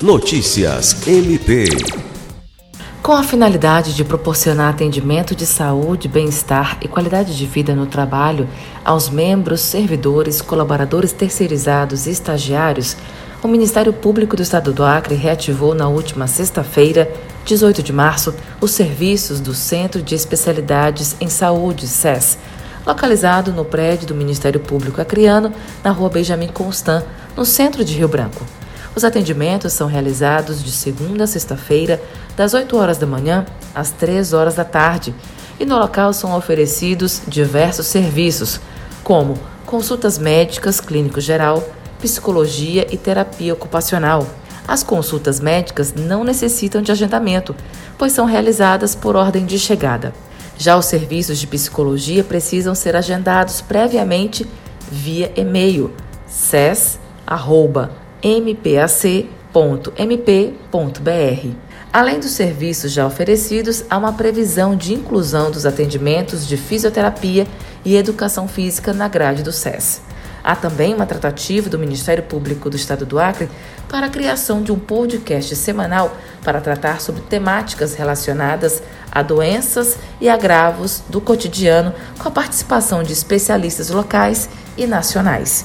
Notícias MP. Com a finalidade de proporcionar atendimento de saúde, bem-estar e qualidade de vida no trabalho aos membros, servidores, colaboradores terceirizados e estagiários, o Ministério Público do Estado do Acre reativou na última sexta-feira, 18 de março, os serviços do Centro de Especialidades em Saúde, SES, localizado no prédio do Ministério Público Acreano, na rua Benjamin Constant, no centro de Rio Branco. Os atendimentos são realizados de segunda a sexta-feira, das 8 horas da manhã às 3 horas da tarde, e no local são oferecidos diversos serviços, como consultas médicas, clínico geral, psicologia e terapia ocupacional. As consultas médicas não necessitam de agendamento, pois são realizadas por ordem de chegada. Já os serviços de psicologia precisam ser agendados previamente via e-mail ses@mpac.mp.br. Além dos serviços já oferecidos, há uma previsão de inclusão dos atendimentos de fisioterapia e educação física na grade do SES. Há também uma tratativa do Ministério Público do Estado do Acre para a criação de um podcast semanal para tratar sobre temáticas relacionadas a doenças e agravos do cotidiano, com a participação de especialistas locais e nacionais.